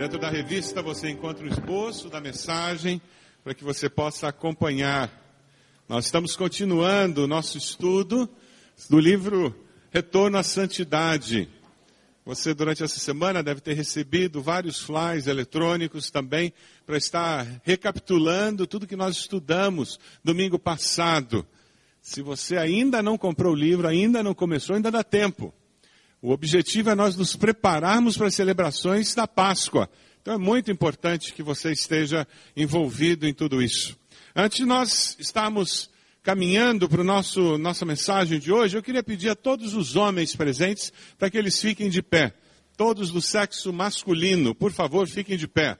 Dentro da revista você encontra o esboço da mensagem para que você possa acompanhar. Nós estamos continuando o nosso estudo do livro Retorno à Santidade. Você, durante essa semana, deve ter recebido vários flyers eletrônicos também para estar recapitulando tudo que nós estudamos domingo passado. Se você ainda não comprou o livro, ainda não começou, ainda dá tempo. O objetivo é nós nos prepararmos para as celebrações da Páscoa. Então é muito importante que você esteja envolvido em tudo isso. Antes de nós estarmos caminhando para a nossa mensagem de hoje, eu queria pedir a todos os homens presentes para que eles fiquem de pé. Todos do sexo masculino, por favor, fiquem de pé.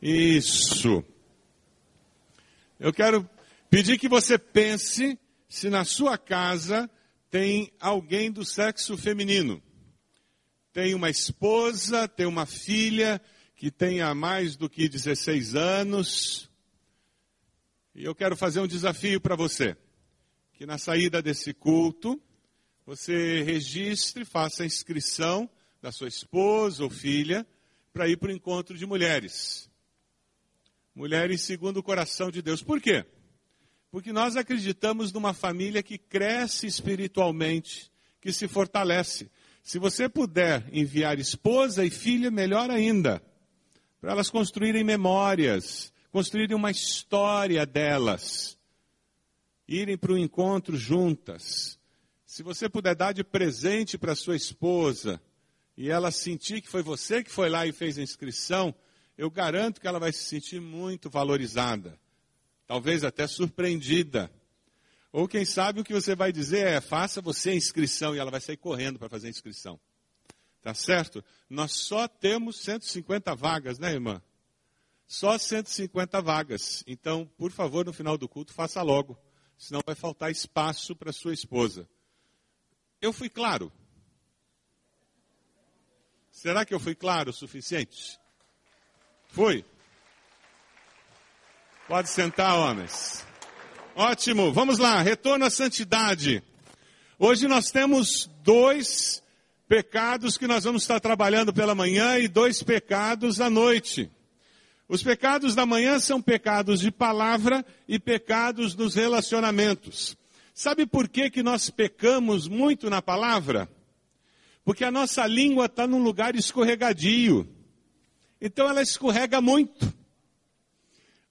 Isso. Eu quero pedir que você pense se na sua casa tem alguém do sexo feminino. Tem uma esposa, tem uma filha que tenha mais do que 16 anos. E eu quero fazer um desafio para você. Que na saída desse culto, você registre, faça a inscrição da sua esposa ou filha para ir para o encontro de mulheres. Mulheres segundo o coração de Deus. Por quê? Porque nós acreditamos numa família que cresce espiritualmente, que se fortalece. Se você puder enviar esposa e filha, melhor ainda. Para elas construírem memórias, construírem uma história delas. Irem para o encontro juntas. Se você puder dar de presente para sua esposa e ela sentir que foi você que foi lá e fez a inscrição, eu garanto que ela vai se sentir muito valorizada talvez até surpreendida. Ou quem sabe o que você vai dizer é: faça você a inscrição e ela vai sair correndo para fazer a inscrição. Tá certo? Nós só temos 150 vagas, né, irmã? Só 150 vagas. Então, por favor, no final do culto, faça logo. Senão vai faltar espaço para sua esposa. Eu fui claro. Será que eu fui claro o suficiente? Fui. Pode sentar, homens. Ótimo, vamos lá, retorno à santidade. Hoje nós temos dois pecados que nós vamos estar trabalhando pela manhã e dois pecados à noite. Os pecados da manhã são pecados de palavra e pecados dos relacionamentos. Sabe por que, que nós pecamos muito na palavra? Porque a nossa língua está num lugar escorregadio. Então ela escorrega muito.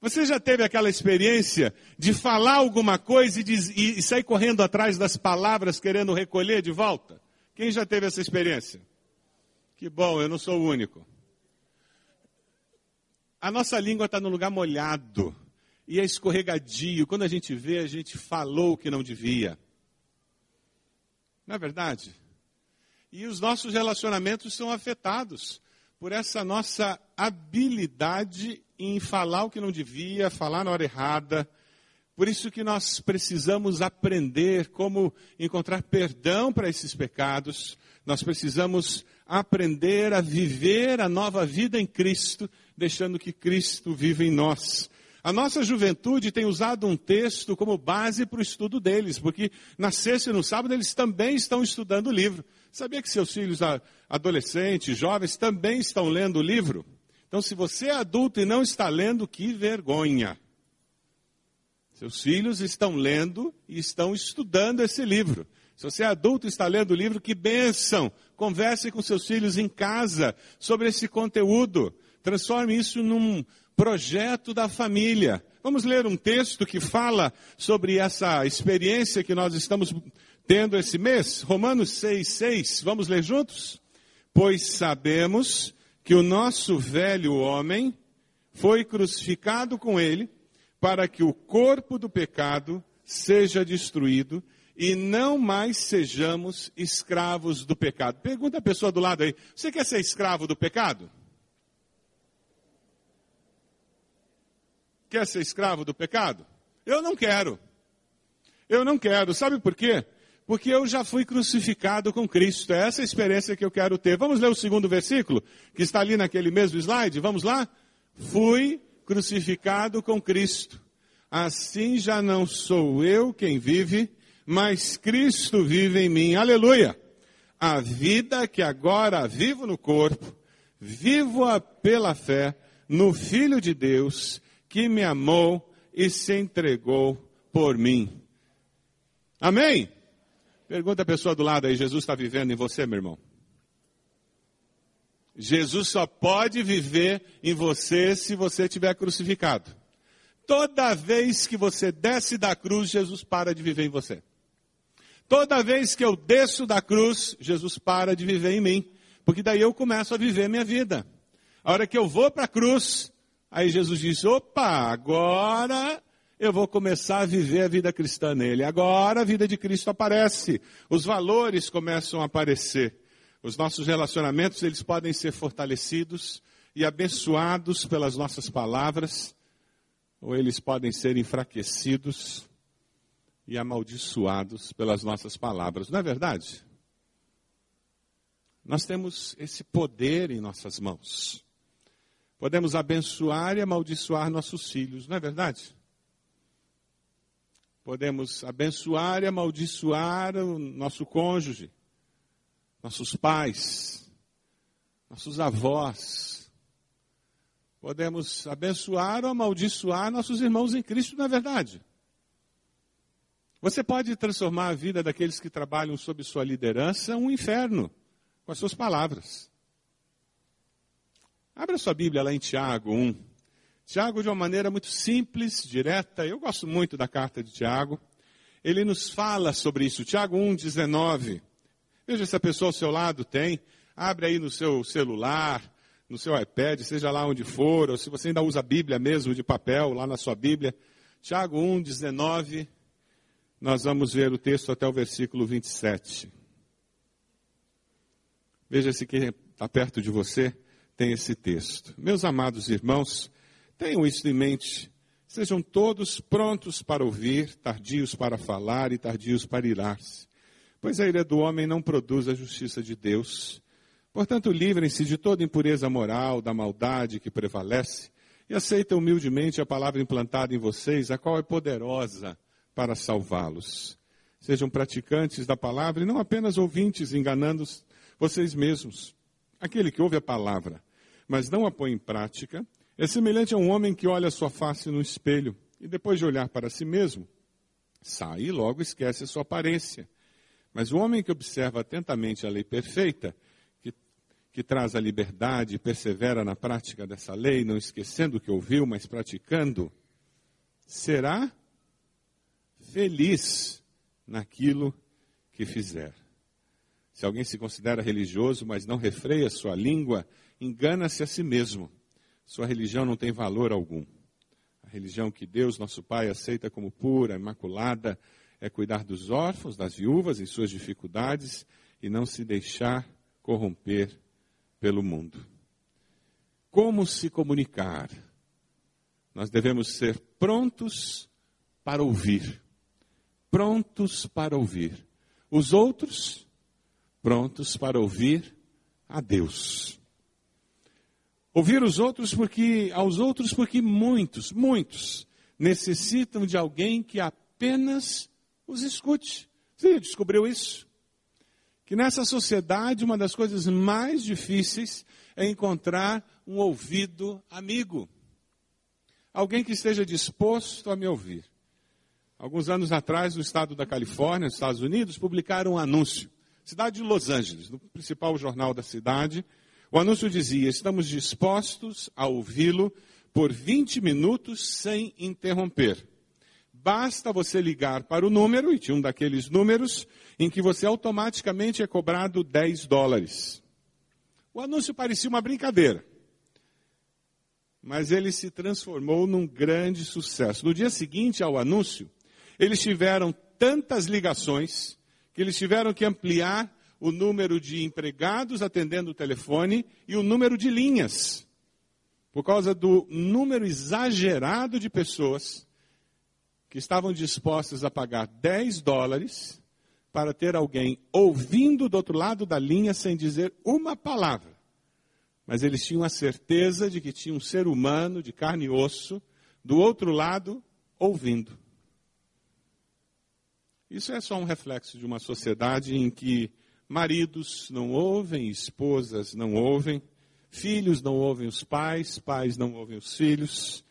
Você já teve aquela experiência de falar alguma coisa e, diz, e, e, sair correndo atrás das palavras querendo recolher de volta? Quem já teve essa experiência? Que bom, eu não sou o único. A nossa língua está no lugar molhado e é escorregadio. Quando a gente vê, a gente falou o que não devia. Não é verdade? E os nossos relacionamentos são afetados por essa nossa habilidade em falar o que não devia, falar na hora errada. Por isso que nós precisamos aprender como encontrar perdão para esses pecados. Nós precisamos aprender a viver a nova vida em Cristo, deixando que Cristo viva em nós. A nossa juventude tem usado um texto como base para o estudo deles, porque na sexta e no sábado eles também estão estudando o livro. Sabia que seus filhos adolescentes, jovens, também estão lendo o livro? Então, se você é adulto e não está lendo, que vergonha. Seus filhos estão lendo e estão estudando esse livro. Se você é adulto e está lendo o livro, que bênção! Converse com seus filhos em casa sobre esse conteúdo. Transforme isso num projeto da família. Vamos ler um texto que fala sobre essa experiência que nós estamos tendo esse mês? Romanos 6, 6. Vamos ler juntos? Pois sabemos que o nosso velho homem foi crucificado com ele para que o corpo do pecado seja destruído e não mais sejamos escravos do pecado. Pergunta a pessoa do lado aí: você quer ser escravo do pecado? Quer ser escravo do pecado? Eu não quero. Eu não quero. Sabe por quê? Porque eu já fui crucificado com Cristo. É essa a experiência que eu quero ter. Vamos ler o segundo versículo, que está ali naquele mesmo slide? Vamos lá? Fui crucificado com Cristo. Assim já não sou eu quem vive, mas Cristo vive em mim. Aleluia! A vida que agora vivo no corpo, Vivo-a pela fé no Filho de Deus que me amou e se entregou por mim. Amém? Pergunta a pessoa do lado aí, Jesus está vivendo em você, meu irmão? Jesus só pode viver em você se você estiver crucificado. Toda vez que você desce da cruz, Jesus para de viver em você. Toda vez que eu desço da cruz, Jesus para de viver em mim. Porque daí eu começo a viver minha vida. A hora que eu vou para a cruz, aí Jesus diz: opa, agora eu vou começar a viver a vida cristã nele. Agora a vida de Cristo aparece. Os valores começam a aparecer. Os nossos relacionamentos, eles podem ser fortalecidos e abençoados pelas nossas palavras ou eles podem ser enfraquecidos e amaldiçoados pelas nossas palavras. Não é verdade? Nós temos esse poder em nossas mãos. Podemos abençoar e amaldiçoar nossos filhos, não é verdade? Podemos abençoar e amaldiçoar o nosso cônjuge, nossos pais, nossos avós, podemos abençoar ou amaldiçoar nossos irmãos em Cristo, não é verdade? Você pode transformar a vida daqueles que trabalham sob sua liderança um inferno com as suas palavras. Abra sua Bíblia lá em Tiago 1. Tiago, de uma maneira muito simples, direta, eu gosto muito da carta de Tiago. Ele nos fala sobre isso. Tiago 1, 19. Veja se a pessoa ao seu lado tem. Abre aí no seu celular, no seu iPad, seja lá onde for, ou se você ainda usa a Bíblia mesmo de papel, lá na sua Bíblia. Tiago 1, 19, nós vamos ver o texto até o versículo 27. Veja se quem está perto de você tem esse texto. Meus amados irmãos, tenham isso em mente. Sejam todos prontos para ouvir, tardios para falar e tardios para irar-se. Pois a ira do homem não produz a justiça de Deus. Portanto, livrem-se de toda impureza moral, da maldade que prevalece, e aceitem humildemente a palavra implantada em vocês, a qual é poderosa para salvá-los. Sejam praticantes da palavra e não apenas ouvintes, enganando vocês mesmos. Aquele que ouve a palavra, mas não a põe em prática, é semelhante a um homem que olha sua face no espelho e depois de olhar para si mesmo, sai e logo esquece a sua aparência. Mas o homem que observa atentamente a lei perfeita, que traz a liberdade, persevera na prática dessa lei, não esquecendo o que ouviu, mas praticando, será feliz naquilo que fizer. Se alguém se considera religioso, mas não refreia sua língua, engana-se a si mesmo. Sua religião não tem valor algum. A religião que Deus, nosso Pai, aceita como pura, imaculada, é cuidar dos órfãos, das viúvas em suas dificuldades e não se deixar corromper pelo mundo. Como se comunicar? Nós devemos ser prontos para ouvir. Prontos para ouvir. Os outros, prontos para ouvir a Deus. Ouvir os outros porque, aos outros porque muitos, muitos necessitam de alguém que apenas os escute. Você descobriu isso? que nessa sociedade uma das coisas mais difíceis é encontrar um ouvido amigo. Alguém que esteja disposto a me ouvir. Alguns anos atrás, no estado da Califórnia, nos Estados Unidos, publicaram um anúncio. Cidade de Los Angeles, no principal jornal da cidade. O anúncio dizia: Estamos dispostos a ouvi-lo por 20 minutos sem interromper. Basta você ligar para o número, e tinha um daqueles números, em que você automaticamente é cobrado 10 dólares. O anúncio parecia uma brincadeira, mas ele se transformou num grande sucesso. No dia seguinte ao anúncio, eles tiveram tantas ligações que eles tiveram que ampliar o número de empregados atendendo o telefone e o número de linhas, por causa do número exagerado de pessoas que estavam dispostos a pagar 10 dólares para ter alguém ouvindo do outro lado da linha sem dizer uma palavra. Mas eles tinham a certeza de que tinha um ser humano de carne e osso do outro lado ouvindo. Isso é só um reflexo de uma sociedade em que maridos não ouvem, esposas não ouvem, Filhos não ouvem os pais, pais não ouvem os filhos,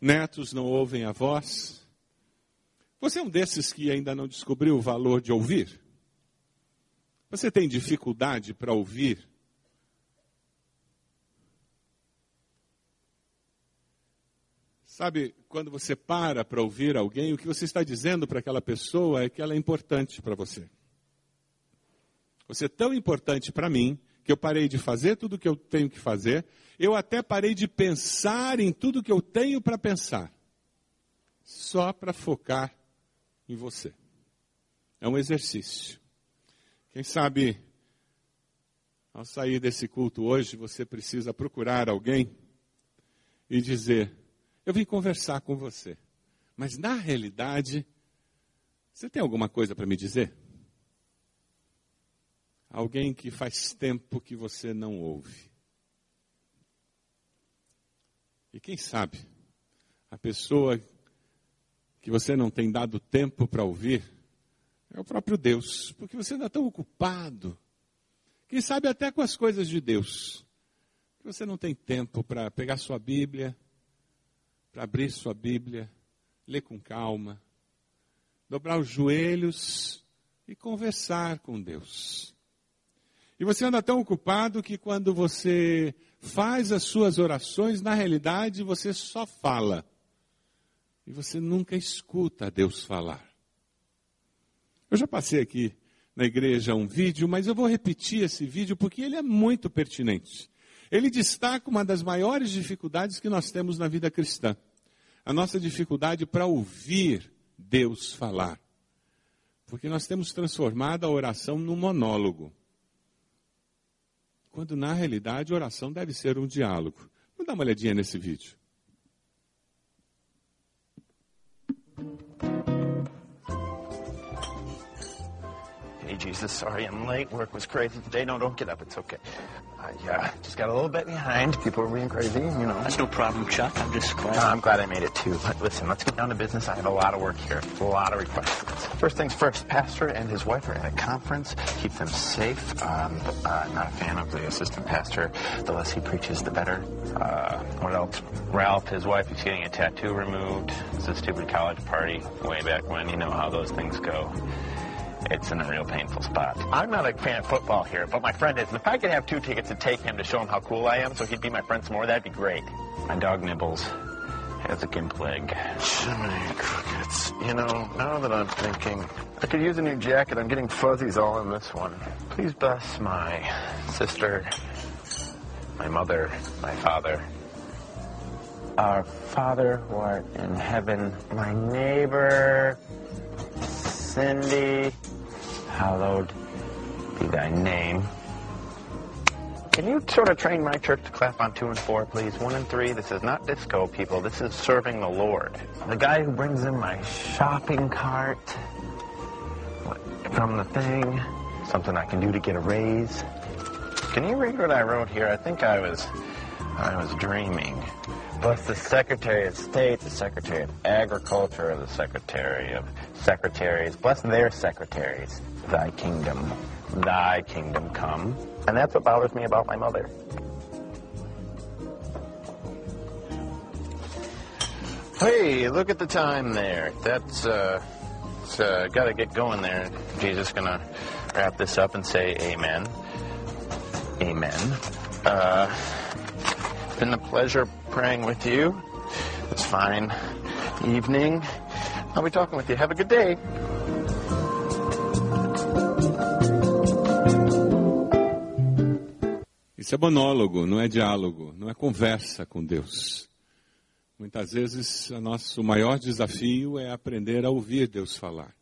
netos não ouvem avós. Você é um desses que ainda não descobriu o valor de ouvir? Você tem dificuldade para ouvir? Sabe, quando você para para ouvir alguém, o que você está dizendo para aquela pessoa é que ela é importante para você. Você é tão importante para mim que eu parei de fazer tudo o que eu tenho que fazer, eu até parei de pensar em tudo que eu tenho para pensar, só para focar em você. É um exercício. Quem sabe, ao sair desse culto hoje, você precisa procurar alguém e dizer: eu vim conversar com você. Mas na realidade, você tem alguma coisa para me dizer? Alguém que faz tempo que você não ouve. E quem sabe, a pessoa que você não tem dado tempo para ouvir é o próprio Deus, porque você está ocupado. Quem sabe até com as coisas de Deus. Você não tem tempo para pegar sua Bíblia, para abrir sua Bíblia, ler com calma, dobrar os joelhos e conversar com Deus. E você anda tão ocupado que quando você faz as suas orações, na realidade você só fala. E você nunca escuta Deus falar. Eu já passei aqui na igreja um vídeo, mas eu vou repetir esse vídeo porque ele é muito pertinente. Ele destaca uma das maiores dificuldades que nós temos na vida cristã. A nossa dificuldade para ouvir Deus falar. Porque nós temos transformado a oração num monólogo. Quando na realidade oração deve ser um diálogo. Vamos dar uma olhadinha nesse vídeo. Hey, Jesus, sorry I'm late. Work was crazy today. No, don't get up. It's okay. Uh, just got a little bit behind. People are being crazy, you know. That's no problem, Chuck. I'm just glad. No, I'm glad I made it too. But listen, let's get down to business. I have a lot of work here, a lot of requests. First things first, Pastor and his wife are at a conference. Keep them safe. Um, uh, I'm not a fan of the assistant pastor. The less he preaches, the better. Uh, what else? Ralph, his wife, is getting a tattoo removed. It's a stupid college party way back when. You know how those things go. It's in a real painful spot. I'm not a fan of football here, but my friend is. And if I could have two tickets to take him to show him how cool I am so he'd be my friend some more, that'd be great. My dog Nibbles has a gimp leg. Jiminy crickets. You know, now that I'm thinking, I could use a new jacket. I'm getting fuzzies all in this one. Please bless my sister, my mother, my father. Our Father who art in heaven, my neighbor, Cindy, hallowed be thy name. Can you sort of train my church to clap on two and four, please? One and three, this is not disco, people. This is serving the Lord. The guy who brings in my shopping cart from the thing, something I can do to get a raise. Can you read what I wrote here? I think I was, I was dreaming. Bless the Secretary of State, the Secretary of Agriculture, the Secretary of Secretaries. Bless their secretaries. Thy kingdom, thy kingdom come. And that's what bothers me about my mother. Hey, look at the time there. That's, uh, it's, uh, gotta get going there. Jesus gonna wrap this up and say amen. Amen. Uh, it's been a pleasure praying with you. It's fine. Evening. I'll be talking with you. Have a good day. Isso é monólogo, não é diálogo, não é conversa com Deus. Muitas vezes, o nosso maior desafio é aprender a ouvir Deus falar.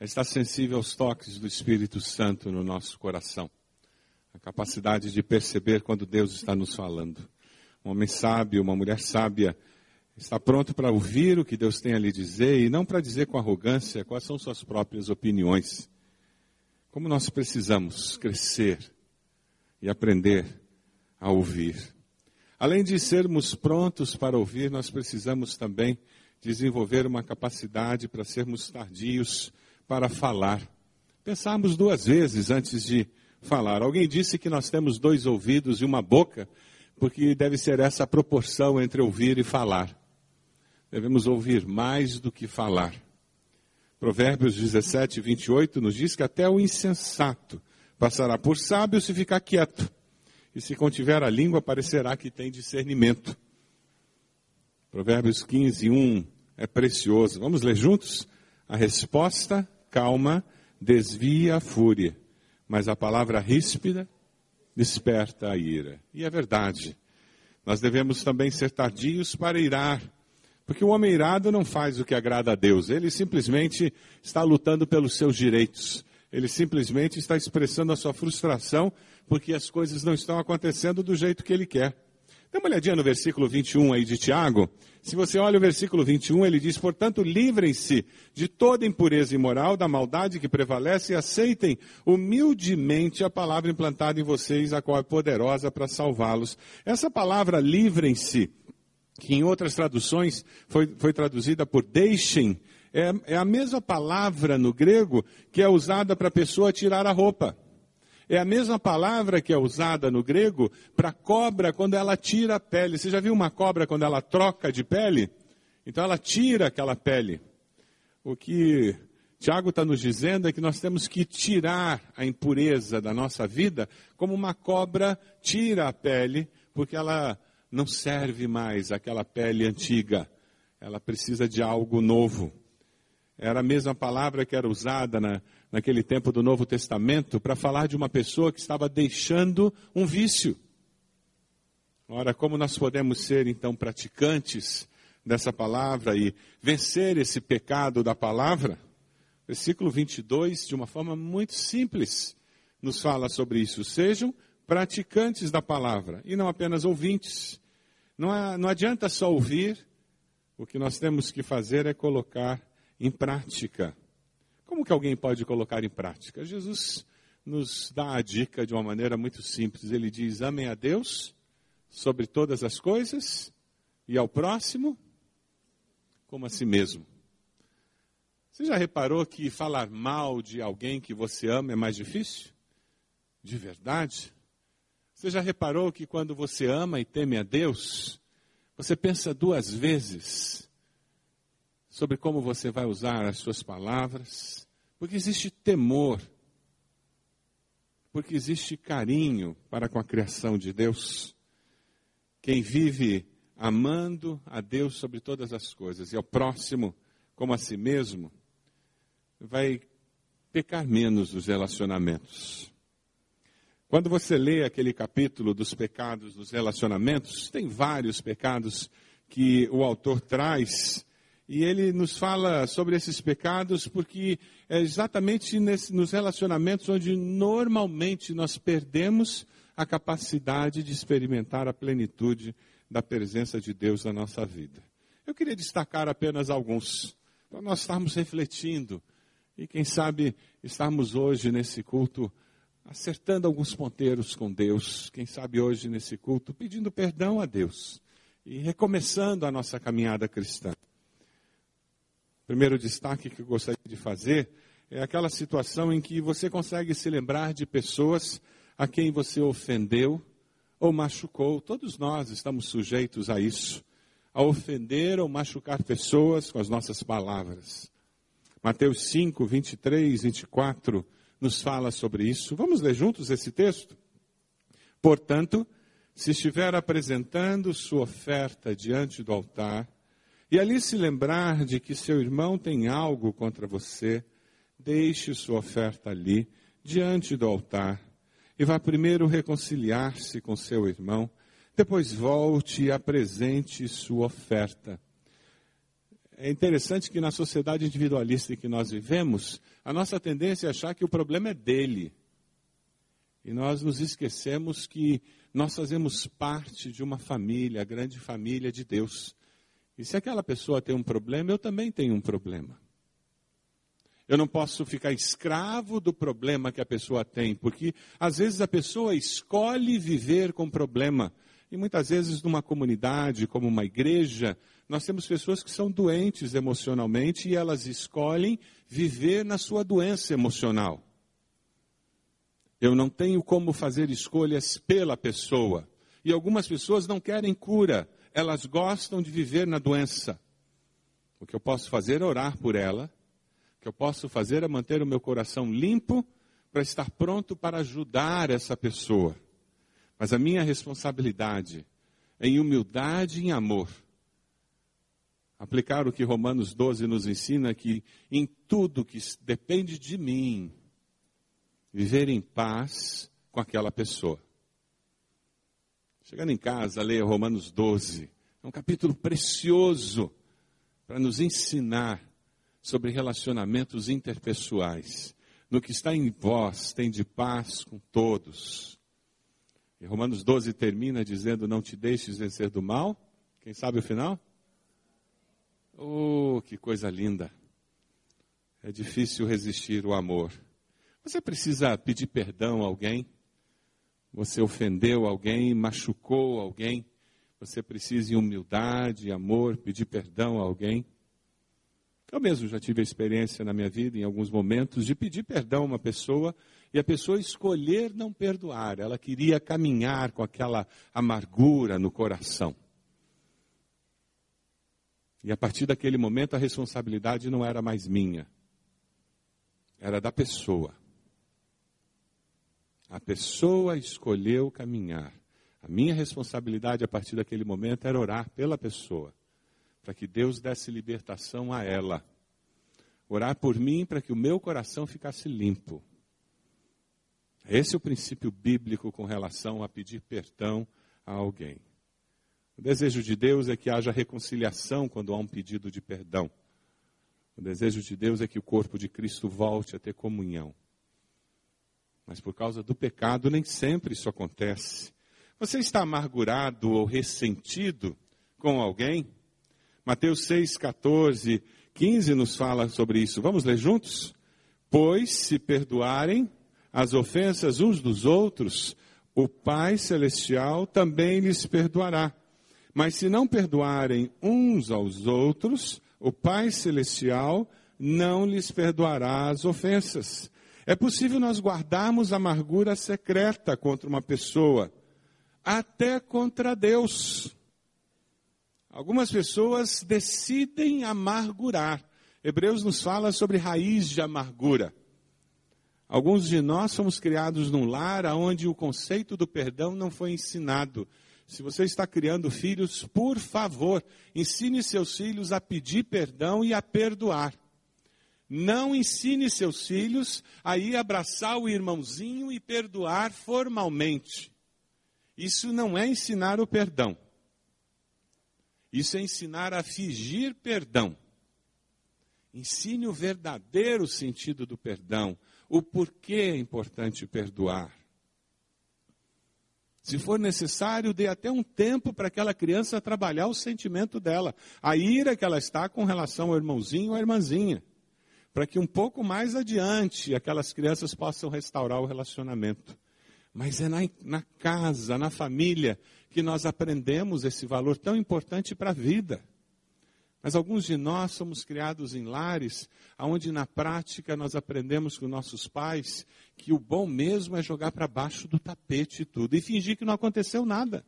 É estar sensível aos toques do Espírito Santo no nosso coração. A capacidade de perceber quando Deus está nos falando. Um homem sábio, uma mulher sábia, está pronto para ouvir o que Deus tem a lhe dizer e não para dizer com arrogância quais são suas próprias opiniões. Como nós precisamos crescer e aprender a ouvir. Além de sermos prontos para ouvir, nós precisamos também desenvolver uma capacidade para sermos tardios para falar. Pensarmos duas vezes antes de falar. Alguém disse que nós temos dois ouvidos e uma boca, porque deve ser essa a proporção entre ouvir e falar. Devemos ouvir mais do que falar. Provérbios 17, 28 nos diz que até o insensato passará por sábio se ficar quieto, e se contiver a língua parecerá que tem discernimento. Provérbios 15, 1 é precioso. Vamos ler juntos? A resposta calma desvia a fúria, mas a palavra ríspida desperta a ira. E é verdade. Nós devemos também ser tardios para irar, porque o homem irado não faz o que agrada a Deus, ele simplesmente está lutando pelos seus direitos. Ele simplesmente está expressando a sua frustração porque as coisas não estão acontecendo do jeito que ele quer. Dê uma olhadinha no versículo 21 aí de Tiago. Se você olha o versículo 21, ele diz: Portanto, livrem-se de toda impureza imoral, da maldade que prevalece e aceitem humildemente a palavra implantada em vocês, a qual é poderosa para salvá-los. Essa palavra livrem-se, que em outras traduções foi, foi traduzida por deixem, é, é a mesma palavra no grego que é usada para a pessoa tirar a roupa. É a mesma palavra que é usada no grego para cobra quando ela tira a pele. Você já viu uma cobra quando ela troca de pele? Então ela tira aquela pele. O que Tiago está nos dizendo é que nós temos que tirar a impureza da nossa vida, como uma cobra tira a pele, porque ela não serve mais aquela pele antiga. Ela precisa de algo novo. Era a mesma palavra que era usada na, naquele tempo do Novo Testamento, para falar de uma pessoa que estava deixando um vício. Ora, como nós podemos ser então praticantes dessa palavra e vencer esse pecado da palavra? Versículo 22, de uma forma muito simples, nos fala sobre isso. Sejam praticantes da palavra e não apenas ouvintes. Não, há, não adianta só ouvir, o que nós temos que fazer é colocar em prática. Como que alguém pode colocar em prática? Jesus nos dá a dica de uma maneira muito simples. Ele diz: amem a Deus sobre todas as coisas e ao próximo como a si mesmo. Você já reparou que falar mal de alguém que você ama é mais difícil? De verdade? Você já reparou que quando você ama e teme a Deus, você pensa duas vezes sobre como você vai usar as suas palavras, porque existe temor, porque existe carinho para com a criação de Deus. Quem vive amando a Deus sobre todas as coisas e ao próximo como a si mesmo, vai pecar menos nos relacionamentos. Quando você lê aquele capítulo dos pecados dos relacionamentos, tem vários pecados que o autor traz e ele nos fala sobre esses pecados porque é exatamente nesse, nos relacionamentos onde normalmente nós perdemos a capacidade de experimentar a plenitude da presença de Deus na nossa vida. Eu queria destacar apenas alguns, para nós estarmos refletindo e, quem sabe, estarmos hoje nesse culto acertando alguns ponteiros com Deus, quem sabe hoje nesse culto pedindo perdão a Deus e recomeçando a nossa caminhada cristã primeiro destaque que eu gostaria de fazer é aquela situação em que você consegue se lembrar de pessoas a quem você ofendeu ou machucou. Todos nós estamos sujeitos a isso, a ofender ou machucar pessoas com as nossas palavras. Mateus 5, 23, 24 nos fala sobre isso. Vamos ler juntos esse texto? Portanto, se estiver apresentando sua oferta diante do altar, e ali se lembrar de que seu irmão tem algo contra você, deixe sua oferta ali, diante do altar, e vá primeiro reconciliar-se com seu irmão, depois volte e apresente sua oferta. É interessante que na sociedade individualista em que nós vivemos, a nossa tendência é achar que o problema é dele. E nós nos esquecemos que nós fazemos parte de uma família, a grande família de Deus. E se aquela pessoa tem um problema, eu também tenho um problema. Eu não posso ficar escravo do problema que a pessoa tem, porque às vezes a pessoa escolhe viver com problema. E muitas vezes numa comunidade, como uma igreja, nós temos pessoas que são doentes emocionalmente e elas escolhem viver na sua doença emocional. Eu não tenho como fazer escolhas pela pessoa. E algumas pessoas não querem cura, elas gostam de viver na doença. O que eu posso fazer é orar por ela, o que eu posso fazer é manter o meu coração limpo para estar pronto para ajudar essa pessoa. Mas a minha responsabilidade é em humildade e em amor. Aplicar o que Romanos 12 nos ensina que em tudo que depende de mim, viver em paz com aquela pessoa. Chegando em casa, leia Romanos 12. É um capítulo precioso para nos ensinar sobre relacionamentos interpessoais. No que está em vós, tem de paz com todos. E Romanos 12 termina dizendo: Não te deixes vencer do mal. Quem sabe o final? Oh, que coisa linda! É difícil resistir o amor. Você precisa pedir perdão a alguém? Você ofendeu alguém, machucou alguém? Você precisa, em humildade, amor, pedir perdão a alguém? Eu mesmo já tive a experiência na minha vida, em alguns momentos, de pedir perdão a uma pessoa e a pessoa escolher não perdoar. Ela queria caminhar com aquela amargura no coração. E a partir daquele momento a responsabilidade não era mais minha, era da pessoa. A pessoa escolheu caminhar. A minha responsabilidade a partir daquele momento era orar pela pessoa, para que Deus desse libertação a ela. Orar por mim para que o meu coração ficasse limpo. Esse é o princípio bíblico com relação a pedir perdão a alguém. O desejo de Deus é que haja reconciliação quando há um pedido de perdão. O desejo de Deus é que o corpo de Cristo volte a ter comunhão. Mas por causa do pecado, nem sempre isso acontece. Você está amargurado ou ressentido com alguém? Mateus 6, 14, 15 nos fala sobre isso. Vamos ler juntos? Pois se perdoarem as ofensas uns dos outros, o Pai Celestial também lhes perdoará. Mas se não perdoarem uns aos outros, o Pai Celestial não lhes perdoará as ofensas. É possível nós guardarmos amargura secreta contra uma pessoa, até contra Deus. Algumas pessoas decidem amargurar. Hebreus nos fala sobre raiz de amargura. Alguns de nós fomos criados num lar onde o conceito do perdão não foi ensinado. Se você está criando filhos, por favor, ensine seus filhos a pedir perdão e a perdoar. Não ensine seus filhos a ir abraçar o irmãozinho e perdoar formalmente. Isso não é ensinar o perdão. Isso é ensinar a fingir perdão. Ensine o verdadeiro sentido do perdão, o porquê é importante perdoar. Se for necessário, dê até um tempo para aquela criança trabalhar o sentimento dela, a ira que ela está com relação ao irmãozinho ou à irmãzinha para que um pouco mais adiante aquelas crianças possam restaurar o relacionamento. Mas é na, na casa, na família, que nós aprendemos esse valor tão importante para a vida. Mas alguns de nós somos criados em lares onde na prática nós aprendemos com nossos pais que o bom mesmo é jogar para baixo do tapete tudo e fingir que não aconteceu nada.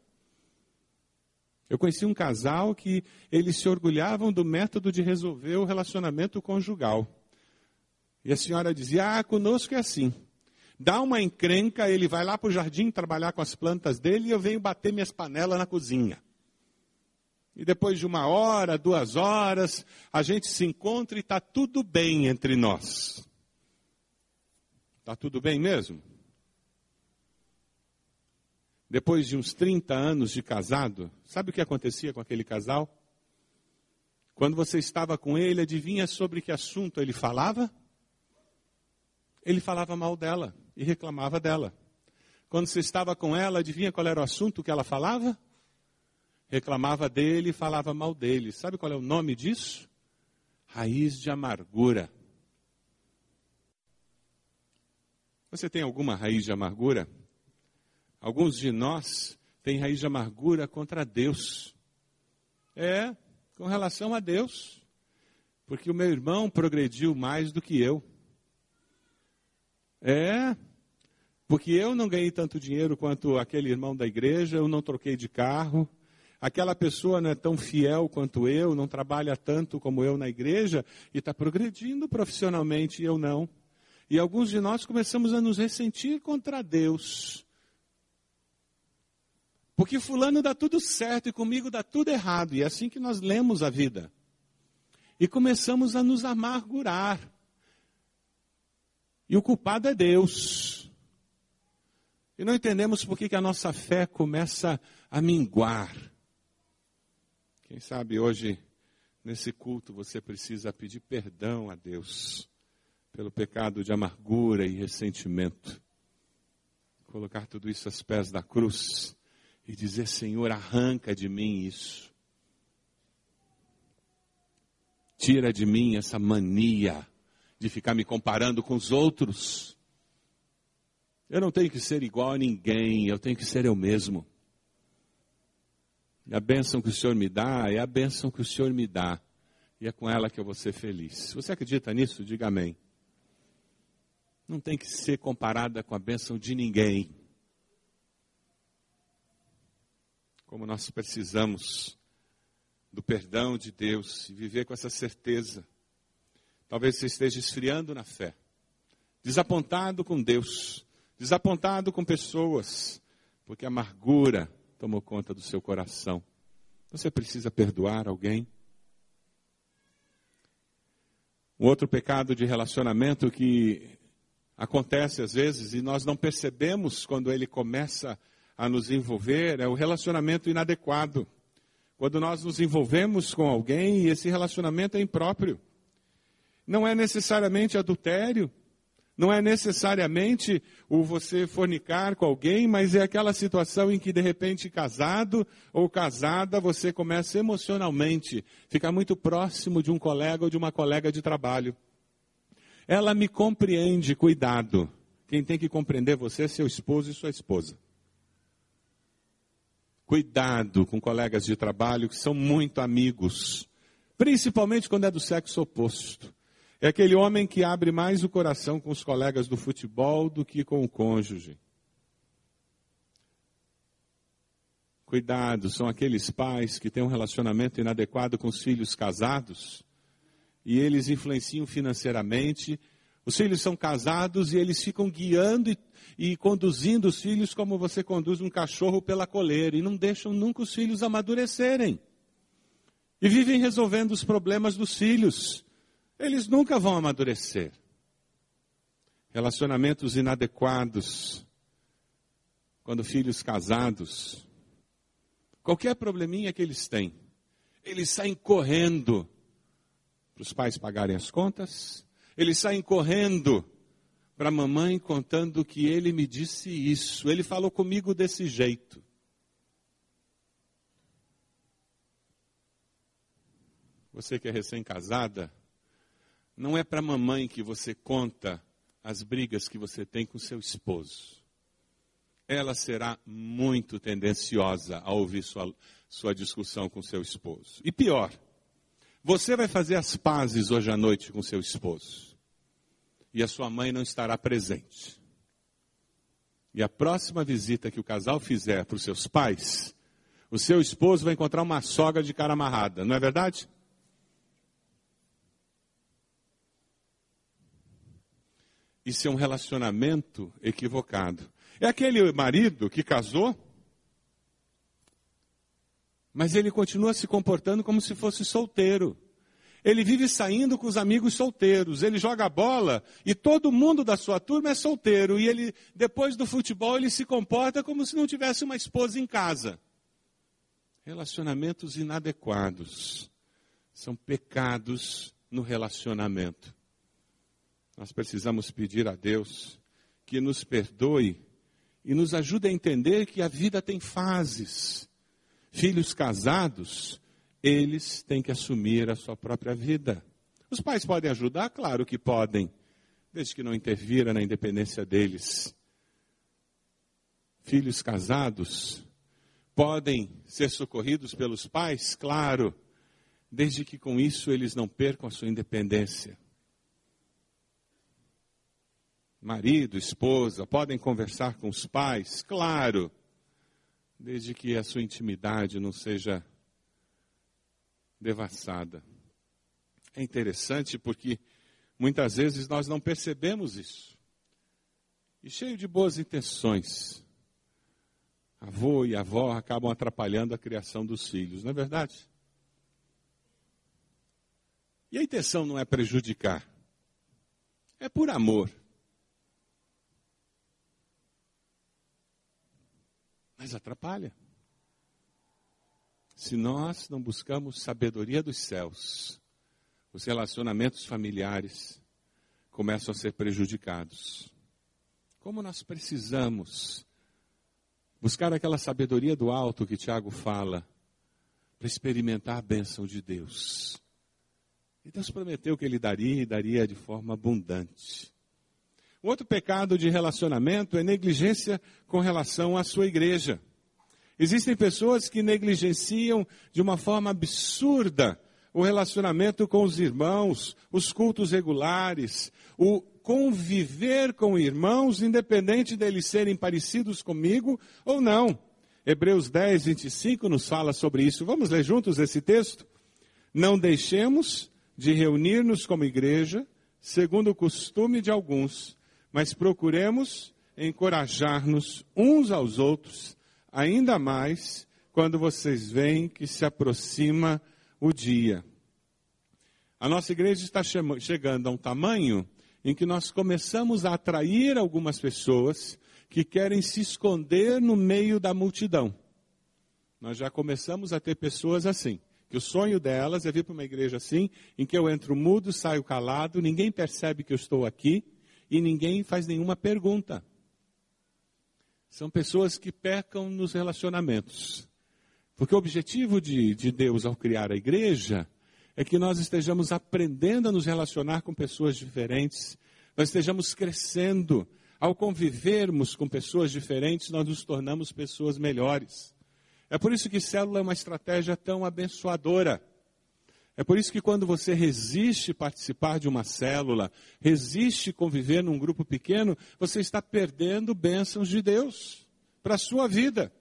Eu conheci um casal que eles se orgulhavam do método de resolver o relacionamento conjugal. E a senhora dizia: Ah, conosco é assim. Dá uma encrenca, ele vai lá para o jardim trabalhar com as plantas dele e eu venho bater minhas panelas na cozinha. E depois de uma hora, duas horas, a gente se encontra e está tudo bem entre nós. Está tudo bem mesmo? Depois de uns 30 anos de casado, sabe o que acontecia com aquele casal? Quando você estava com ele, adivinha sobre que assunto ele falava? Ele falava mal dela e reclamava dela. Quando você estava com ela, adivinha qual era o assunto que ela falava? Reclamava dele e falava mal dele. Sabe qual é o nome disso? Raiz de amargura. Você tem alguma raiz de amargura? Alguns de nós têm raiz de amargura contra Deus. É, com relação a Deus. Porque o meu irmão progrediu mais do que eu. É, Porque eu não ganhei tanto dinheiro quanto aquele irmão da igreja, eu não troquei de carro, aquela pessoa não é tão fiel quanto eu, não trabalha tanto como eu na igreja e está progredindo profissionalmente e eu não. E alguns de nós começamos a nos ressentir contra Deus. Porque fulano dá tudo certo e comigo dá tudo errado. E é assim que nós lemos a vida. E começamos a nos amargurar. E o culpado é Deus. E não entendemos por que, que a nossa fé começa a minguar. Quem sabe hoje, nesse culto, você precisa pedir perdão a Deus pelo pecado de amargura e ressentimento. Colocar tudo isso aos pés da cruz e dizer: Senhor, arranca de mim isso. Tira de mim essa mania de ficar me comparando com os outros. Eu não tenho que ser igual a ninguém, eu tenho que ser eu mesmo. E a bênção que o Senhor me dá é a bênção que o Senhor me dá. E é com ela que eu vou ser feliz. Você acredita nisso, diga amém. Não tem que ser comparada com a bênção de ninguém. como nós precisamos do perdão de Deus e viver com essa certeza. Talvez você esteja esfriando na fé, desapontado com Deus, desapontado com pessoas, porque a amargura tomou conta do seu coração. Você precisa perdoar alguém? Um outro pecado de relacionamento que acontece às vezes e nós não percebemos quando ele começa a nos envolver é o relacionamento inadequado. Quando nós nos envolvemos com alguém e esse relacionamento é impróprio. Não é necessariamente adultério, não é necessariamente o você fornicar com alguém, mas é aquela situação em que de repente casado ou casada você começa emocionalmente ficar muito próximo de um colega ou de uma colega de trabalho. Ela me compreende, cuidado. Quem tem que compreender você é seu esposo e sua esposa. Cuidado com colegas de trabalho que são muito amigos, principalmente quando é do sexo oposto. É aquele homem que abre mais o coração com os colegas do futebol do que com o cônjuge. Cuidado, são aqueles pais que têm um relacionamento inadequado com os filhos casados e eles influenciam financeiramente. Os filhos são casados e eles ficam guiando e e conduzindo os filhos como você conduz um cachorro pela coleira e não deixam nunca os filhos amadurecerem. E vivem resolvendo os problemas dos filhos. Eles nunca vão amadurecer. Relacionamentos inadequados. Quando filhos casados. Qualquer probleminha que eles têm, eles saem correndo para os pais pagarem as contas, eles saem correndo para a mamãe contando que ele me disse isso, ele falou comigo desse jeito. Você que é recém-casada, não é para a mamãe que você conta as brigas que você tem com seu esposo. Ela será muito tendenciosa a ouvir sua, sua discussão com seu esposo. E pior, você vai fazer as pazes hoje à noite com seu esposo e a sua mãe não estará presente. E a próxima visita que o casal fizer para os seus pais, o seu esposo vai encontrar uma sogra de cara amarrada, não é verdade? Isso é um relacionamento equivocado. É aquele marido que casou, mas ele continua se comportando como se fosse solteiro. Ele vive saindo com os amigos solteiros. Ele joga bola e todo mundo da sua turma é solteiro. E ele, depois do futebol, ele se comporta como se não tivesse uma esposa em casa. Relacionamentos inadequados são pecados no relacionamento. Nós precisamos pedir a Deus que nos perdoe e nos ajude a entender que a vida tem fases. Filhos casados eles têm que assumir a sua própria vida. Os pais podem ajudar? Claro que podem, desde que não intervira na independência deles. Filhos casados podem ser socorridos pelos pais? Claro, desde que com isso eles não percam a sua independência. Marido, esposa, podem conversar com os pais, claro, desde que a sua intimidade não seja devassada. É interessante porque muitas vezes nós não percebemos isso. E cheio de boas intenções, avô e avó acabam atrapalhando a criação dos filhos, não é verdade? E a intenção não é prejudicar, é por amor. Mas atrapalha. Se nós não buscamos sabedoria dos céus, os relacionamentos familiares começam a ser prejudicados. Como nós precisamos buscar aquela sabedoria do alto que Tiago fala, para experimentar a bênção de Deus. E Deus prometeu que Ele daria e daria de forma abundante. Outro pecado de relacionamento é negligência com relação à sua igreja. Existem pessoas que negligenciam de uma forma absurda o relacionamento com os irmãos, os cultos regulares, o conviver com irmãos, independente deles serem parecidos comigo ou não. Hebreus 10, 25 nos fala sobre isso. Vamos ler juntos esse texto? Não deixemos de reunir-nos como igreja, segundo o costume de alguns, mas procuremos encorajar-nos uns aos outros, ainda mais quando vocês veem que se aproxima o dia. A nossa igreja está chegando a um tamanho em que nós começamos a atrair algumas pessoas que querem se esconder no meio da multidão. Nós já começamos a ter pessoas assim, que o sonho delas é vir para uma igreja assim, em que eu entro mudo, saio calado, ninguém percebe que eu estou aqui, e ninguém faz nenhuma pergunta. São pessoas que pecam nos relacionamentos. Porque o objetivo de, de Deus ao criar a igreja é que nós estejamos aprendendo a nos relacionar com pessoas diferentes, nós estejamos crescendo. Ao convivermos com pessoas diferentes, nós nos tornamos pessoas melhores. É por isso que célula é uma estratégia tão abençoadora. É por isso que quando você resiste participar de uma célula, resiste conviver num grupo pequeno, você está perdendo bênçãos de Deus para a sua vida.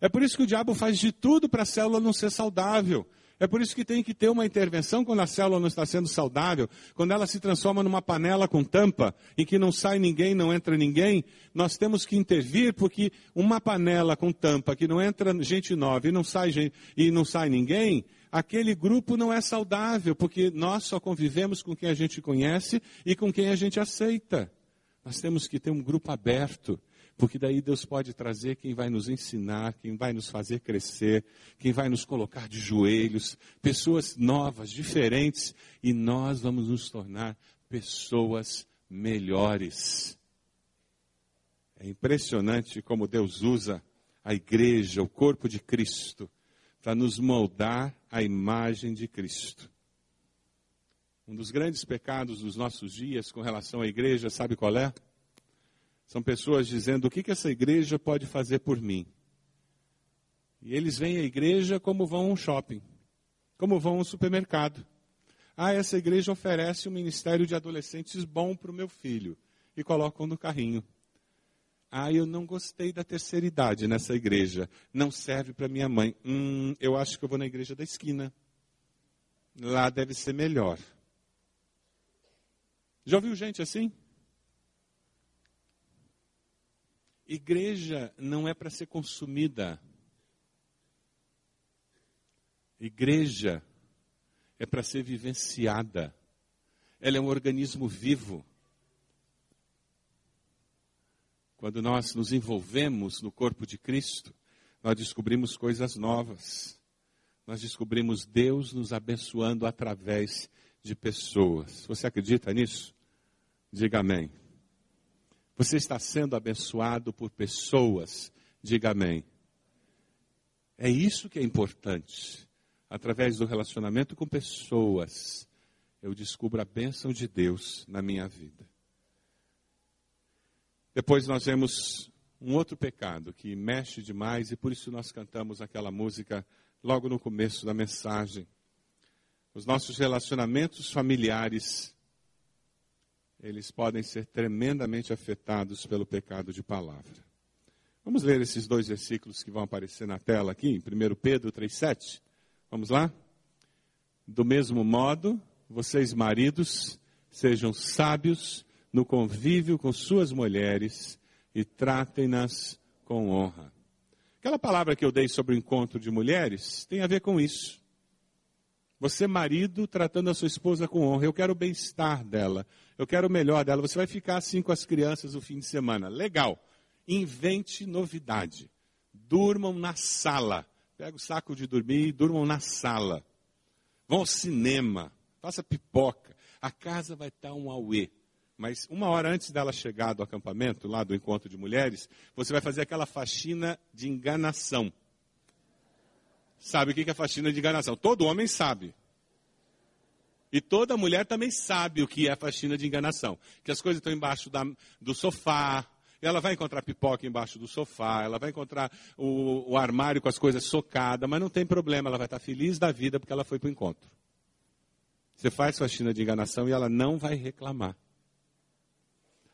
É por isso que o diabo faz de tudo para a célula não ser saudável. É por isso que tem que ter uma intervenção quando a célula não está sendo saudável, quando ela se transforma numa panela com tampa, em que não sai ninguém, não entra ninguém, nós temos que intervir, porque uma panela com tampa, que não entra gente nova e não sai, gente, e não sai ninguém, aquele grupo não é saudável, porque nós só convivemos com quem a gente conhece e com quem a gente aceita. Nós temos que ter um grupo aberto, porque daí Deus pode trazer quem vai nos ensinar, quem vai nos fazer crescer, quem vai nos colocar de joelhos, pessoas novas, diferentes, e nós vamos nos tornar pessoas melhores. É impressionante como Deus usa a igreja, o corpo de Cristo, para nos moldar a imagem de Cristo. Um dos grandes pecados dos nossos dias com relação à igreja, sabe qual é? São pessoas dizendo o que, que essa igreja pode fazer por mim. E eles vêm à igreja como vão a um shopping, como vão a um supermercado. Ah, essa igreja oferece um ministério de adolescentes bom para o meu filho. E colocam no carrinho. Ah, eu não gostei da terceira idade nessa igreja. Não serve para minha mãe. Hum, eu acho que eu vou na igreja da esquina. Lá deve ser melhor. Já ouviu gente assim? Igreja não é para ser consumida. Igreja é para ser vivenciada. Ela é um organismo vivo. Quando nós nos envolvemos no corpo de Cristo, nós descobrimos coisas novas. Nós descobrimos Deus nos abençoando através de pessoas. Você acredita nisso? Diga amém. Você está sendo abençoado por pessoas. Diga amém. É isso que é importante. Através do relacionamento com pessoas, eu descubro a bênção de Deus na minha vida. Depois nós vemos um outro pecado que mexe demais e por isso nós cantamos aquela música logo no começo da mensagem. Os nossos relacionamentos familiares eles podem ser tremendamente afetados pelo pecado de palavra. Vamos ler esses dois versículos que vão aparecer na tela aqui, em 1 Pedro 3,7. Vamos lá? Do mesmo modo, vocês maridos, sejam sábios no convívio com suas mulheres e tratem-nas com honra. Aquela palavra que eu dei sobre o encontro de mulheres tem a ver com isso. Você, marido, tratando a sua esposa com honra. Eu quero o bem-estar dela. Eu quero o melhor dela. Você vai ficar assim com as crianças o fim de semana. Legal. Invente novidade. Durmam na sala. Pega o saco de dormir e durmam na sala. Vão ao cinema. Faça pipoca. A casa vai estar um auê. Mas uma hora antes dela chegar do acampamento, lá do encontro de mulheres, você vai fazer aquela faxina de enganação. Sabe o que é faxina de enganação? Todo homem sabe. E toda mulher também sabe o que é faxina de enganação. Que as coisas estão embaixo da, do sofá, ela vai encontrar pipoca embaixo do sofá, ela vai encontrar o, o armário com as coisas socadas, mas não tem problema, ela vai estar feliz da vida porque ela foi para o encontro. Você faz faxina de enganação e ela não vai reclamar.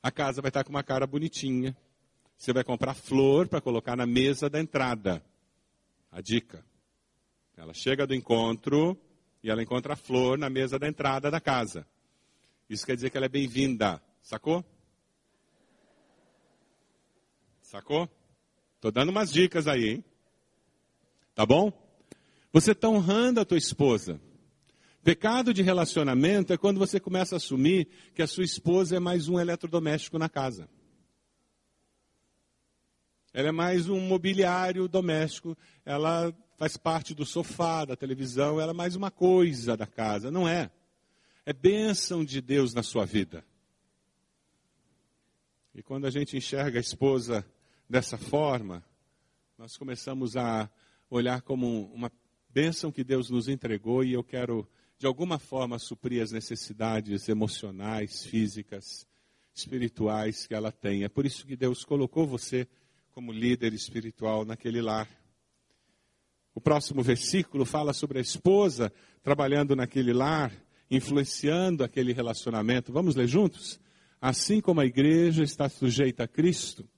A casa vai estar com uma cara bonitinha. Você vai comprar flor para colocar na mesa da entrada. A dica. Ela chega do encontro e ela encontra a flor na mesa da entrada da casa. Isso quer dizer que ela é bem-vinda. Sacou? Sacou? Estou dando umas dicas aí, hein? Tá bom? Você está honrando a tua esposa. Pecado de relacionamento é quando você começa a assumir que a sua esposa é mais um eletrodoméstico na casa. Ela é mais um mobiliário doméstico, ela faz parte do sofá, da televisão, ela é mais uma coisa da casa. Não é. É bênção de Deus na sua vida. E quando a gente enxerga a esposa dessa forma, nós começamos a olhar como uma bênção que Deus nos entregou e eu quero de alguma forma suprir as necessidades emocionais, físicas, espirituais que ela tem. É por isso que Deus colocou você como líder espiritual naquele lar. O próximo versículo fala sobre a esposa trabalhando naquele lar, influenciando aquele relacionamento. Vamos ler juntos? Assim como a igreja está sujeita a Cristo,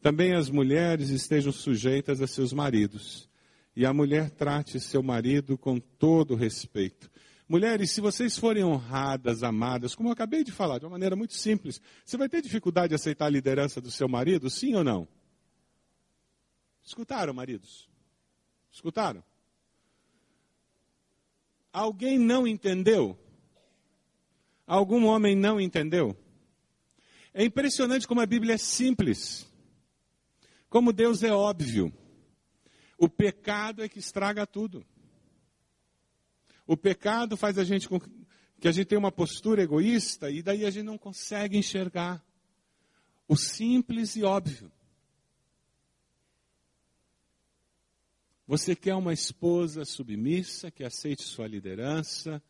também as mulheres estejam sujeitas a seus maridos. E a mulher trate seu marido com todo respeito. Mulheres, se vocês forem honradas, amadas, como eu acabei de falar, de uma maneira muito simples, você vai ter dificuldade de aceitar a liderança do seu marido, sim ou não? Escutaram, maridos? Escutaram? Alguém não entendeu? Algum homem não entendeu? É impressionante como a Bíblia é simples. Como Deus é óbvio. O pecado é que estraga tudo. O pecado faz a gente com que a gente tenha uma postura egoísta e daí a gente não consegue enxergar o simples e óbvio. Você quer uma esposa submissa, que aceite sua liderança,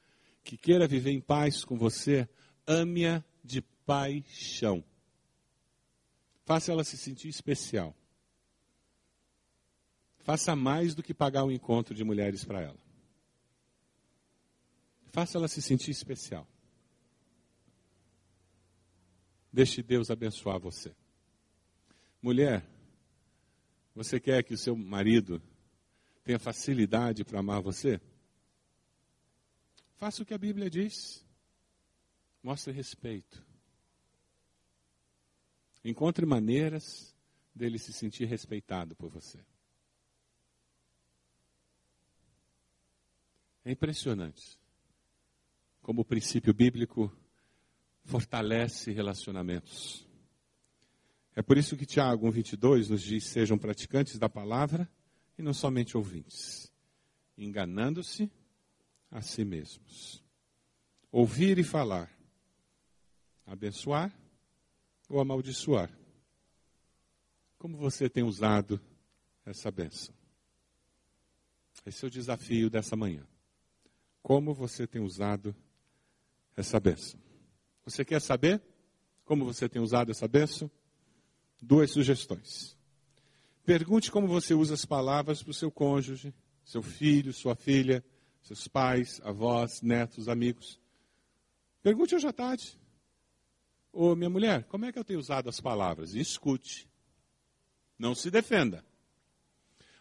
que queira viver em paz com você, ame-a de paixão. Faça ela se sentir especial. Faça mais do que pagar um encontro de mulheres para ela. Faça ela se sentir especial. Deixe Deus abençoar você. Mulher, você quer que o seu marido tenha facilidade para amar você? Faça o que a Bíblia diz. Mostre respeito. Encontre maneiras dele se sentir respeitado por você. É impressionante como o princípio bíblico fortalece relacionamentos. É por isso que Tiago 1,22 nos diz: sejam praticantes da palavra e não somente ouvintes, enganando-se a si mesmos. Ouvir e falar, abençoar ou amaldiçoar. Como você tem usado essa bênção? Esse é o desafio dessa manhã. Como você tem usado essa bênção. Você quer saber como você tem usado essa bênção? Duas sugestões. Pergunte como você usa as palavras para o seu cônjuge, seu filho, sua filha, seus pais, avós, netos, amigos. Pergunte hoje à tarde. Ô minha mulher, como é que eu tenho usado as palavras? Escute. Não se defenda.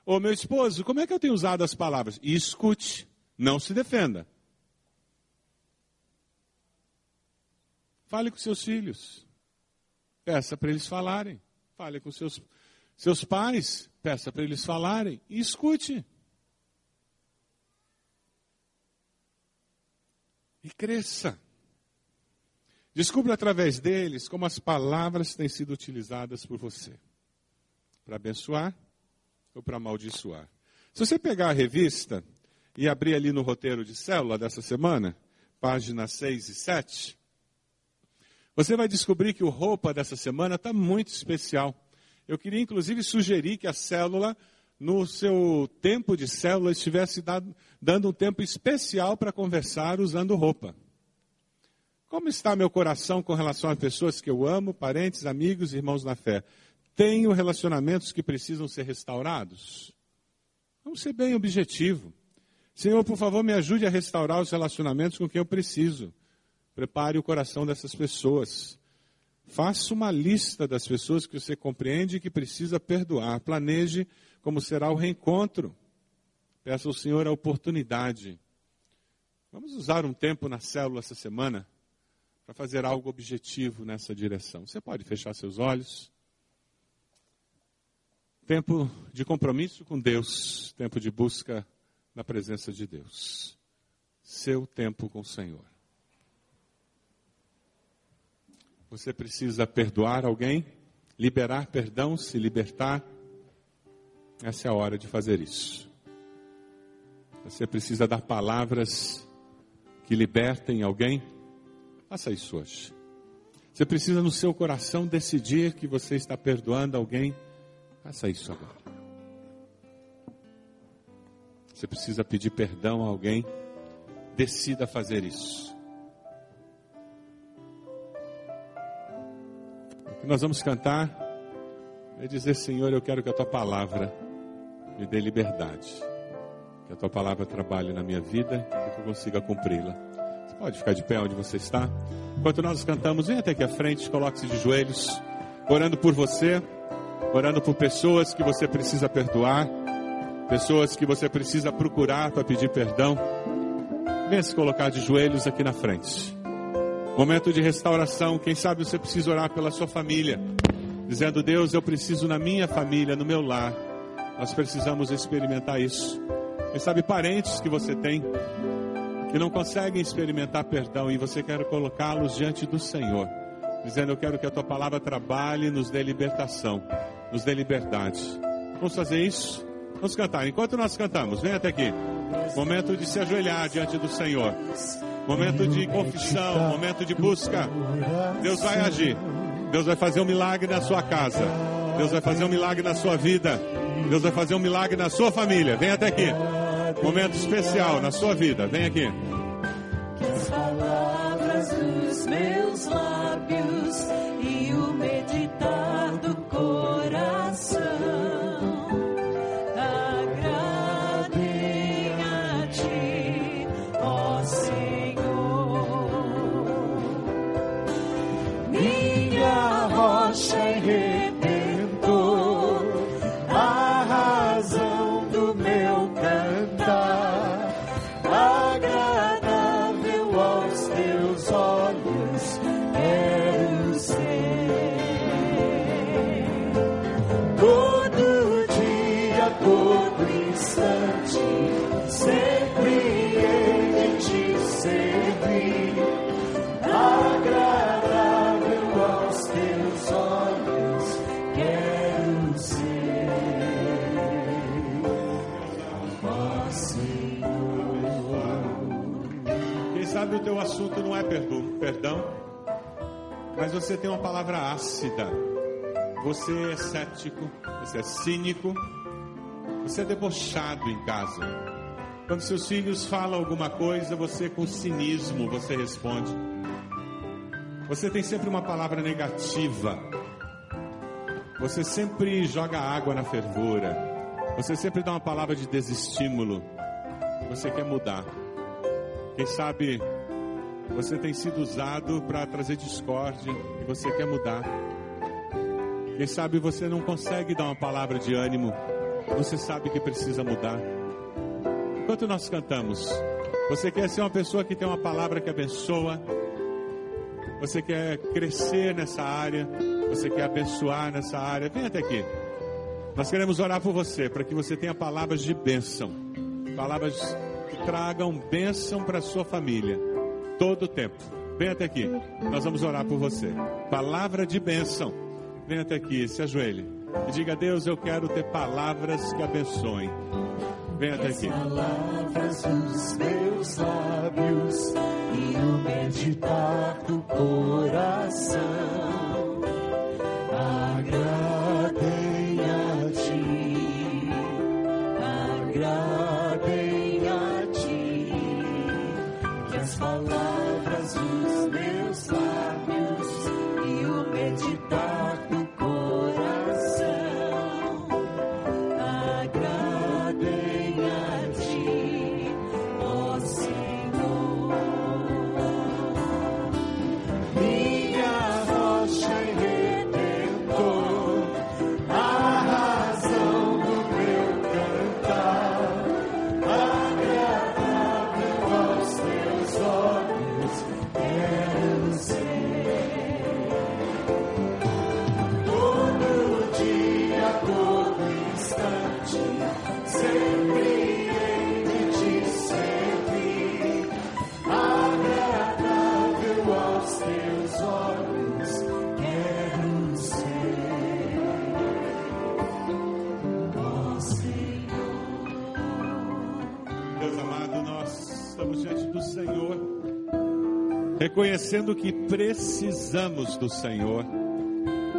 Ô meu esposo, como é que eu tenho usado as palavras? Escute. Não se defenda. Fale com seus filhos. Peça para eles falarem. Fale com seus, seus pais. Peça para eles falarem. E escute. E cresça. Descubra através deles como as palavras têm sido utilizadas por você para abençoar ou para amaldiçoar. Se você pegar a revista e abrir ali no roteiro de célula dessa semana, páginas 6 e 7, você vai descobrir que o roupa dessa semana está muito especial. Eu queria inclusive sugerir que a célula, no seu tempo de célula, estivesse dado, dando um tempo especial para conversar usando roupa. Como está meu coração com relação a pessoas que eu amo, parentes, amigos, irmãos na fé? Tenho relacionamentos que precisam ser restaurados? Vamos ser bem objetivo. Senhor, por favor, me ajude a restaurar os relacionamentos com quem eu preciso. Prepare o coração dessas pessoas. Faça uma lista das pessoas que você compreende que precisa perdoar. Planeje como será o reencontro. Peça ao Senhor a oportunidade. Vamos usar um tempo na célula essa semana para fazer algo objetivo nessa direção. Você pode fechar seus olhos. Tempo de compromisso com Deus, tempo de busca na presença de Deus. Seu tempo com o Senhor. Você precisa perdoar alguém, liberar perdão, se libertar. Essa é a hora de fazer isso. Você precisa dar palavras que libertem alguém Faça isso hoje. Você precisa no seu coração decidir que você está perdoando alguém. Faça isso agora. Você precisa pedir perdão a alguém. Decida fazer isso. Nós vamos cantar é dizer: Senhor, eu quero que a tua palavra me dê liberdade. Que a tua palavra trabalhe na minha vida e que eu consiga cumpri-la. Pode ficar de pé onde você está. Enquanto nós cantamos, vem até aqui à frente, coloque-se de joelhos, orando por você, orando por pessoas que você precisa perdoar, pessoas que você precisa procurar para pedir perdão. Venha se colocar de joelhos aqui na frente. Momento de restauração. Quem sabe você precisa orar pela sua família, dizendo: Deus, eu preciso na minha família, no meu lar. Nós precisamos experimentar isso. Quem sabe parentes que você tem que não conseguem experimentar perdão e você quer colocá-los diante do Senhor, dizendo: Eu quero que a tua palavra trabalhe, nos dê libertação, nos dê liberdade. Vamos fazer isso? Vamos cantar. Enquanto nós cantamos, vem até aqui. Momento de se ajoelhar diante do Senhor. Momento de confissão, momento de busca. Deus vai agir. Deus vai fazer um milagre na sua casa. Deus vai fazer um milagre na sua vida. Deus vai fazer um milagre na sua família. Vem até aqui. Momento especial na sua vida. Vem aqui. Você tem uma palavra ácida. Você é cético, você é cínico, você é debochado em casa. Quando seus filhos falam alguma coisa, você com cinismo você responde. Você tem sempre uma palavra negativa. Você sempre joga água na fervura. Você sempre dá uma palavra de desestímulo. Você quer mudar. Quem sabe você tem sido usado para trazer discórdia e você quer mudar. Quem sabe você não consegue dar uma palavra de ânimo, você sabe que precisa mudar. Enquanto nós cantamos, você quer ser uma pessoa que tem uma palavra que abençoa, você quer crescer nessa área, você quer abençoar nessa área, vem até aqui. Nós queremos orar por você, para que você tenha palavras de bênção, palavras que tragam bênção para a sua família, todo o tempo. Vem até aqui, nós vamos orar por você. Palavra de bênção, vem até aqui, se ajoelhe e diga a Deus: Eu quero ter palavras que abençoem. Vem até aqui. palavras dos meus lábios e o meditar do coração reconhecendo que precisamos do Senhor.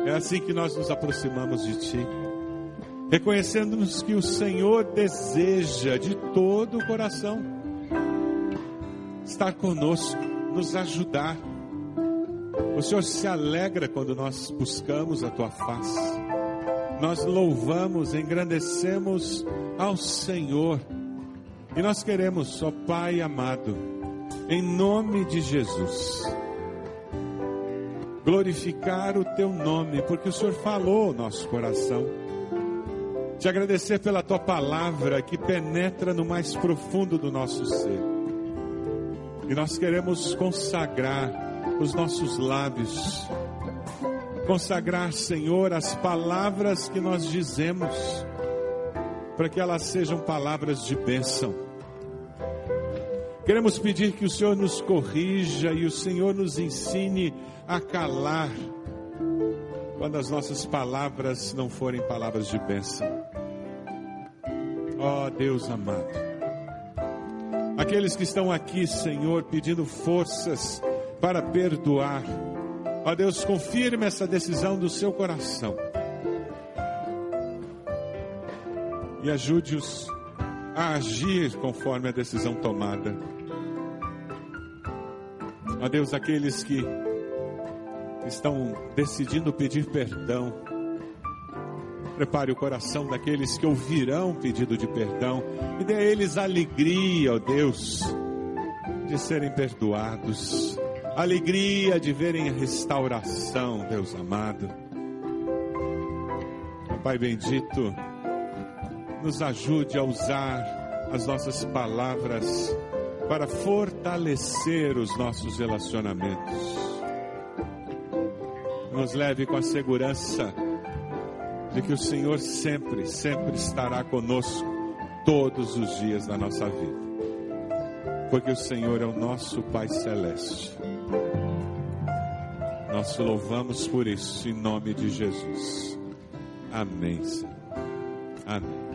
É assim que nós nos aproximamos de Ti, reconhecendo-nos que o Senhor deseja de todo o coração estar conosco, nos ajudar. O Senhor se alegra quando nós buscamos a Tua face. Nós louvamos, engrandecemos ao Senhor. E nós queremos, ó Pai amado, em nome de Jesus, glorificar o teu nome, porque o Senhor falou ao nosso coração. Te agradecer pela tua palavra que penetra no mais profundo do nosso ser. E nós queremos consagrar os nossos lábios, consagrar, Senhor, as palavras que nós dizemos, para que elas sejam palavras de bênção. Queremos pedir que o Senhor nos corrija e o Senhor nos ensine a calar quando as nossas palavras não forem palavras de bênção. Ó Deus amado, aqueles que estão aqui, Senhor, pedindo forças para perdoar, ó Deus, confirme essa decisão do seu coração e ajude-os a agir conforme a decisão tomada. Ó Deus, aqueles que estão decidindo pedir perdão, prepare o coração daqueles que ouvirão o pedido de perdão e dê a eles alegria, ó Deus, de serem perdoados, alegria de verem a restauração, Deus amado. Pai bendito, nos ajude a usar as nossas palavras para fortalecer os nossos relacionamentos. Nos leve com a segurança de que o Senhor sempre, sempre estará conosco todos os dias da nossa vida. Porque o Senhor é o nosso Pai Celeste. Nós te louvamos por isso, em nome de Jesus. Amém, Senhor. Amém.